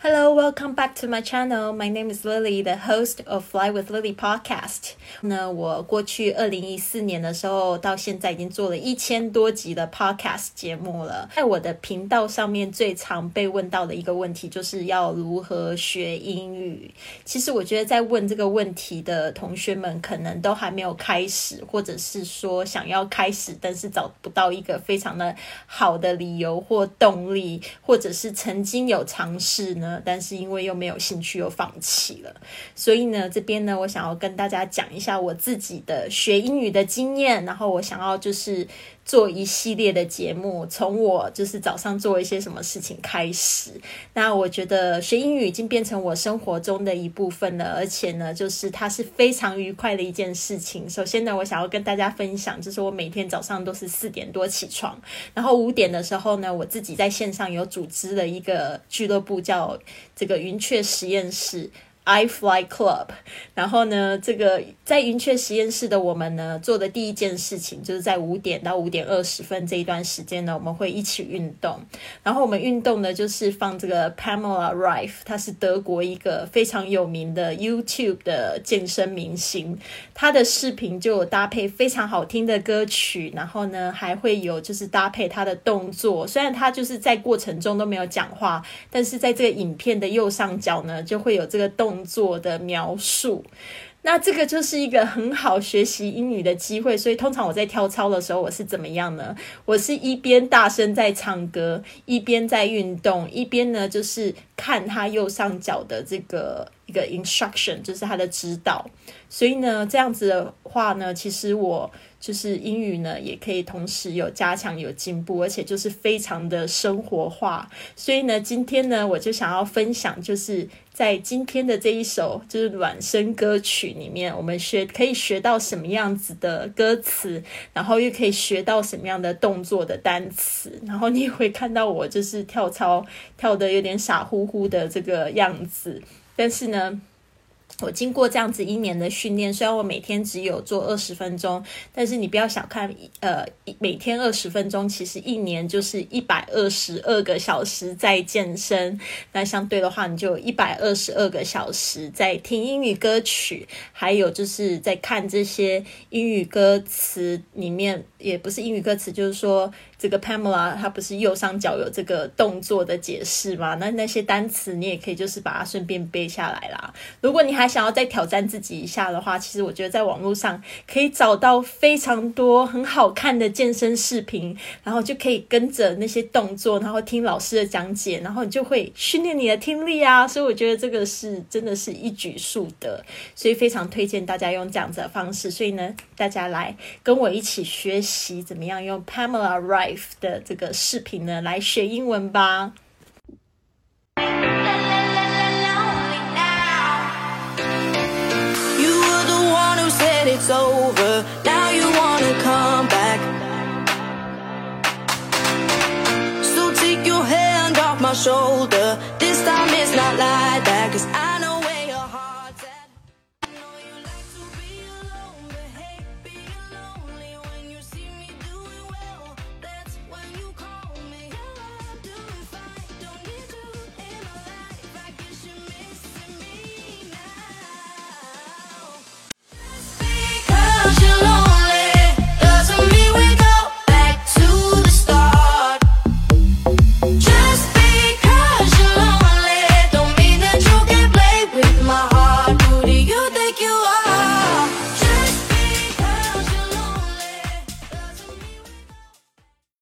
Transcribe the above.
Hello, welcome back to my channel. My name is Lily, the host of Fly with Lily podcast. 那我过去二零一四年的时候，到现在已经做了一千多集的 podcast 节目了。在我的频道上面，最常被问到的一个问题，就是要如何学英语。其实我觉得，在问这个问题的同学们，可能都还没有开始，或者是说想要开始，但是找不到一个非常的好的理由或动力，或者是曾经有尝试呢。但是因为又没有兴趣，又放弃了。所以呢，这边呢，我想要跟大家讲一下我自己的学英语的经验。然后我想要就是做一系列的节目，从我就是早上做一些什么事情开始。那我觉得学英语已经变成我生活中的一部分了，而且呢，就是它是非常愉快的一件事情。首先呢，我想要跟大家分享，就是我每天早上都是四点多起床，然后五点的时候呢，我自己在线上有组织了一个俱乐部，叫。这个云雀实验室。I Fly Club，然后呢，这个在云雀实验室的我们呢，做的第一件事情就是在五点到五点二十分这一段时间呢，我们会一起运动。然后我们运动呢，就是放这个 Pamela Rife，她是德国一个非常有名的 YouTube 的健身明星，她的视频就有搭配非常好听的歌曲，然后呢，还会有就是搭配她的动作。虽然她就是在过程中都没有讲话，但是在这个影片的右上角呢，就会有这个动。作的描述，那这个就是一个很好学习英语的机会。所以通常我在跳操的时候，我是怎么样呢？我是一边大声在唱歌，一边在运动，一边呢就是看他右上角的这个一个 instruction，就是他的指导。所以呢，这样子的话呢，其实我。就是英语呢，也可以同时有加强、有进步，而且就是非常的生活化。所以呢，今天呢，我就想要分享，就是在今天的这一首就是暖声歌曲里面，我们学可以学到什么样子的歌词，然后又可以学到什么样的动作的单词，然后你也会看到我就是跳操跳的有点傻乎乎的这个样子，但是呢。我经过这样子一年的训练，虽然我每天只有做二十分钟，但是你不要小看，呃，每天二十分钟，其实一年就是一百二十二个小时在健身。那相对的话，你就一百二十二个小时在听英语歌曲，还有就是在看这些英语歌词里面，也不是英语歌词，就是说。这个 Pamela 她不是右上角有这个动作的解释吗？那那些单词你也可以就是把它顺便背下来啦。如果你还想要再挑战自己一下的话，其实我觉得在网络上可以找到非常多很好看的健身视频，然后就可以跟着那些动作，然后听老师的讲解，然后你就会训练你的听力啊。所以我觉得这个是真的是一举数得，所以非常推荐大家用这样子的方式。所以呢，大家来跟我一起学习怎么样用 Pamela write 的这个视频呢，来学英文吧。